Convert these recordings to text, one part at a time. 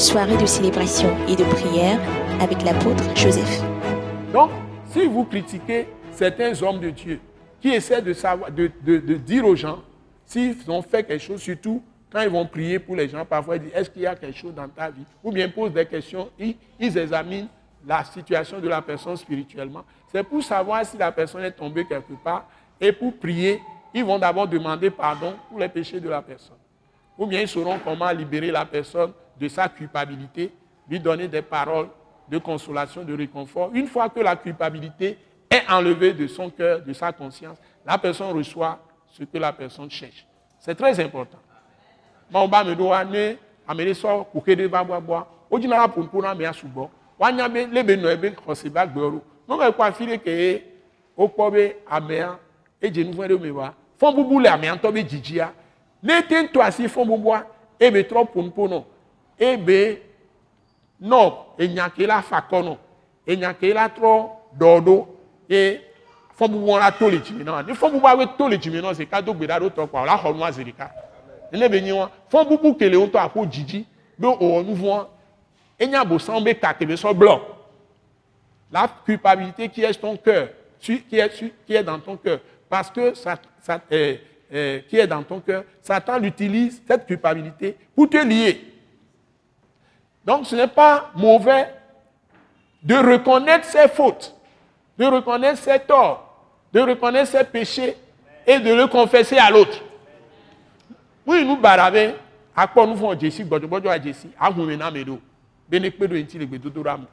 soirée de célébration et de prière avec l'apôtre Joseph. Donc, si vous critiquez certains hommes de Dieu qui essaient de, savoir, de, de- de dire aux gens s'ils ont fait quelque chose, surtout quand ils vont prier pour les gens, parfois ils disent est-ce qu'il y a quelque chose dans ta vie? Ou bien posent des questions, ils, ils examinent la situation de la personne spirituellement. C'est pour savoir si la personne est tombée quelque part et pour prier, ils vont d'abord demander pardon pour les péchés de la personne. Ou bien ils sauront comment libérer la personne de sa culpabilité, lui donner des paroles de consolation, de réconfort. Une fois que la culpabilité est enlevée de son cœur, de sa conscience, la personne reçoit ce que la personne cherche. C'est très important. Dzidzia ne te to asi fɔn bubua ebe nɔ ebe nɔ enya ke la fa kɔ nɔ enya ke la trɔ dɔ ɖo ye fɔn bubu la to le dzime na wa ne fɔn bubua be to le dzime na se ka do gbe ɖa ɖo tɔ kpa o la xɔ nua zi ɖeka ne be nyi wa fɔn bubu kele ŋutɔ aƒo dzidzi be owɔ nu enya bosan be ka sɔ blɔ la culpabilité qui est ton cœur qui qui est dans ton cœur. Parce que ça, euh, euh, qui est dans ton cœur Satan utilise cette culpabilité pour te lier. Donc ce n'est pas mauvais de reconnaître ses fautes de reconnaître ses torts de reconnaître ses péchés et de le confesser à l'autre. Ŋu nu bara be akpɔ nu vɔ dzesi gbɔdzɔgbɔdzɔ adzesi ahume na ame ɖo be ne kpe ɖo eŋuti le gbedodo ɖa me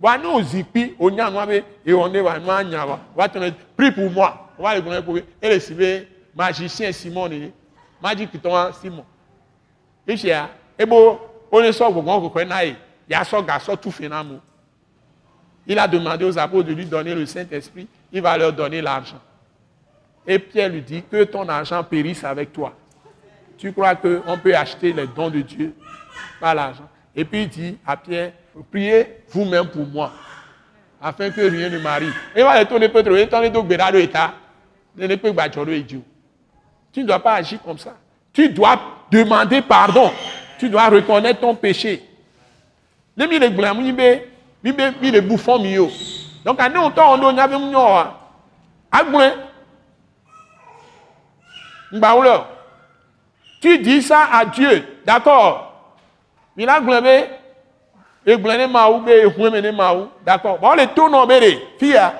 wa ne o zikpi o nya nua be ewɔ ne wa nua nya wa. Wa tɔ ne prie pour moi. Wa le gblɔ ne ko be ele si be magicien simon wa simon. Esia ebo o ne sɔ gbɔgbɔ kɔkɔe na ye ya sɔ gasɔ tu fe na mo il a demandé aux apôtres de lui donner le saint esprit il va leur donner l'argent. Et Pierre lui dit que ton argent périsse avec toi. Tu crois qu'on peut acheter les dons de Dieu par l'argent? Et puis il dit à Pierre, priez vous-même pour moi, afin que rien ne m'arrive. Et va retourner peut trouver ton état de état. Ne peut pas Tu ne dois pas agir comme ça. Tu dois demander pardon. Tu dois reconnaître ton péché. Le bouffon. Donc ŋu nyɔ agblẽ ŋgbawo le. Tu dis ça à Dieu, d'accord? Ehue ne mawu, d'accord? Bon le to nɔ be de fia.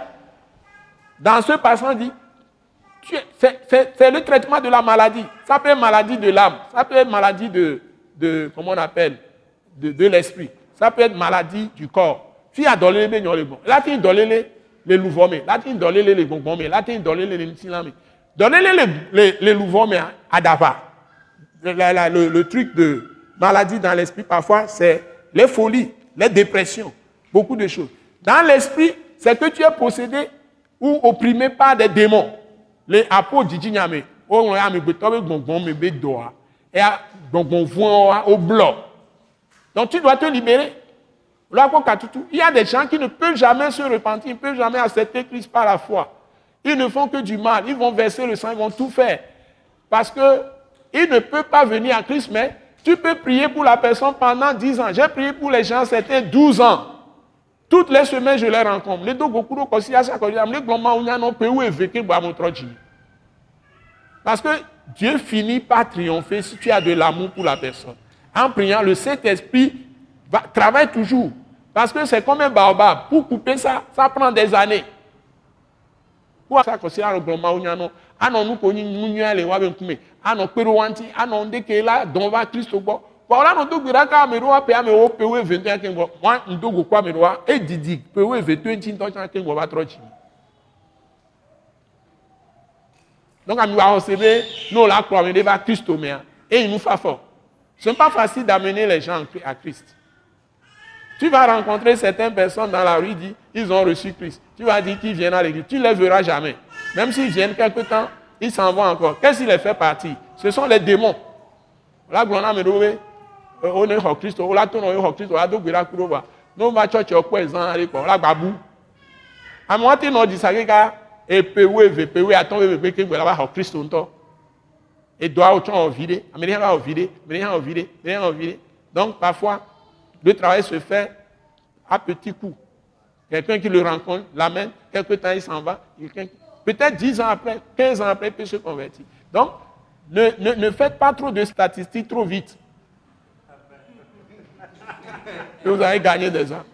Dans ce passage dit tu es- c'est- le traitement de la maladie. Ça peut être maladie de l'âme, ça peut être maladie de, de comment on appelle, de, l'esprit. Ça peut être maladie du corps. Fi adolele be nyɔ le gbɔ. Lati dɔlele le luvɔ me, lati dɔlele le gbɔngbɔn me, lati dɔlele le ŋutilã me. Dɔlele le, le, le luvɔ me adava. Le, la- la- le- le truc de maladie dans l'esprit, parfois, c'est les folies, les dépressions, beaucoup de choses. Dans l'esprit, c'est que tu es possédé ou opprimé par des démons. Les apôtres didi nyame, be blɔ. Donc tu dois te libérer. Là, Il y a des gens qui ne peuvent jamais se repentir, ils ne peuvent jamais accepter Christ par la foi. Ils ne font que du mal, ils vont verser le sang, ils vont tout faire. Parce que il ne peut pas venir à Christ, mais tu peux prier pour la personne pendant 10 ans. J'ai prié pour les gens, c'était 12 ans. Toutes les semaines, je les rencontre. Les deux gokuro kosi asa kosi am le gloma unya no pe ou eveke bo amotro jimi. Parce que Dieu finit par triompher si tu as de l'amour pour la personne. En priant, le Saint-Esprit va- travaille toujours. Parce que c'est comme un baobab. Pour couper ça, ça prend des années. Pour ça, kosi aro gloma unya no. Ano nu ko nyi nunya le wa be nkume. Ano kpero wanti, ano ndeke la wo pe wo evento ke gbɔ. Wa ndo go kwa me do wa e didi tsi. Donc ami wa se be no la kplɔ me de va Kristo mea. Et il nous fait fort. Ce n'est pas facile d'amener les gens à Christ. Tu vas rencontrer certaines personnes dans la rue, dit, ils ont reçu Christ. Tu vas dire qu'ils viennent à l'église. Tu ne les verras jamais. Même s'ils viennent quelque temps, ils s'en vont encore. Qu'est-ce qui les fait partir? Ce sont les démons. Gloire me doit on est au Christ, on l'a tourné au Christ, on l'a donné à Kuroba. Nous, va chercher au point, ils ont allé quoi. La babou. À moi, tu n'as dit ça, et pewe, pewe, attends, pewe, pewe, pewe, là-bas, au Christ, on t'en. Et doit autant en vider. Américain va en vider. Américain en vider. Américain en vider. Donc, parfois, Le travail se fait à petits coups. Quelqu'un qui le rencontre, l'amène, quelque temps il s'en va. Peut-être 10 ans après, 15 ans après, il peut se convertir. Donc, ne, ne, ne faites pas trop de statistiques trop vite. Et vous allez gagner des ans.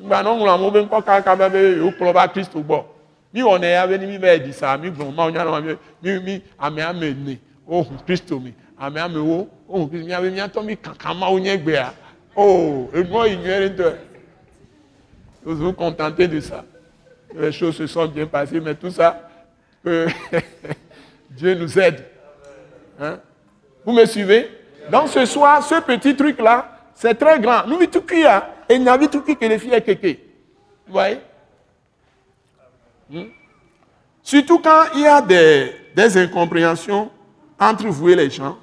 Bah non, on a même pas quand même au club à Christ au bord. Mi on est avec mi mi bon, ma on y a mi mi ame amené. Oh Christ mi, ame ame oh, oh Christ mi ame mi ato mi kankan ma onye gbe a. Oh, et moi ignorer de. Vous vous contentez de ça. Les choses se sont bien passées, mais tout ça, Dieu nous aide. Hein? Vous me suivez? Donc ce soir, ce petit truc-là, c'est très grand. Nous, tout qui a, et il n'y a tout qui que les filles kéké. Vous voyez hmm? Surtout quand il y a des, incompréhensions entre vous et les gens.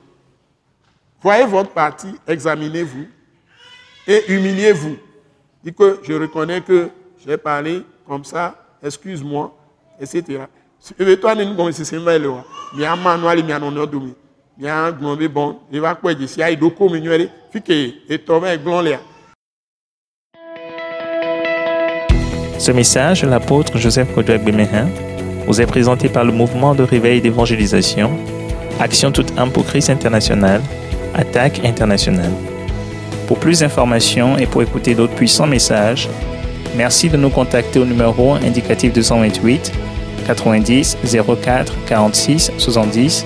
Voyez votre parti, examinez-vous et humiliez-vous. Dites que je reconnais que j'ai parlé comme ça, excuse-moi, etc. Ce message, l'apôtre Joseph Kodouak Bemehin, vous est présenté par le mouvement de réveil d'évangélisation, Action toute âme pour Christ international, Attaque internationale. Pour plus d'informations et pour écouter d'autres puissants messages, merci de nous contacter au numéro indicatif 228 90 04 46 70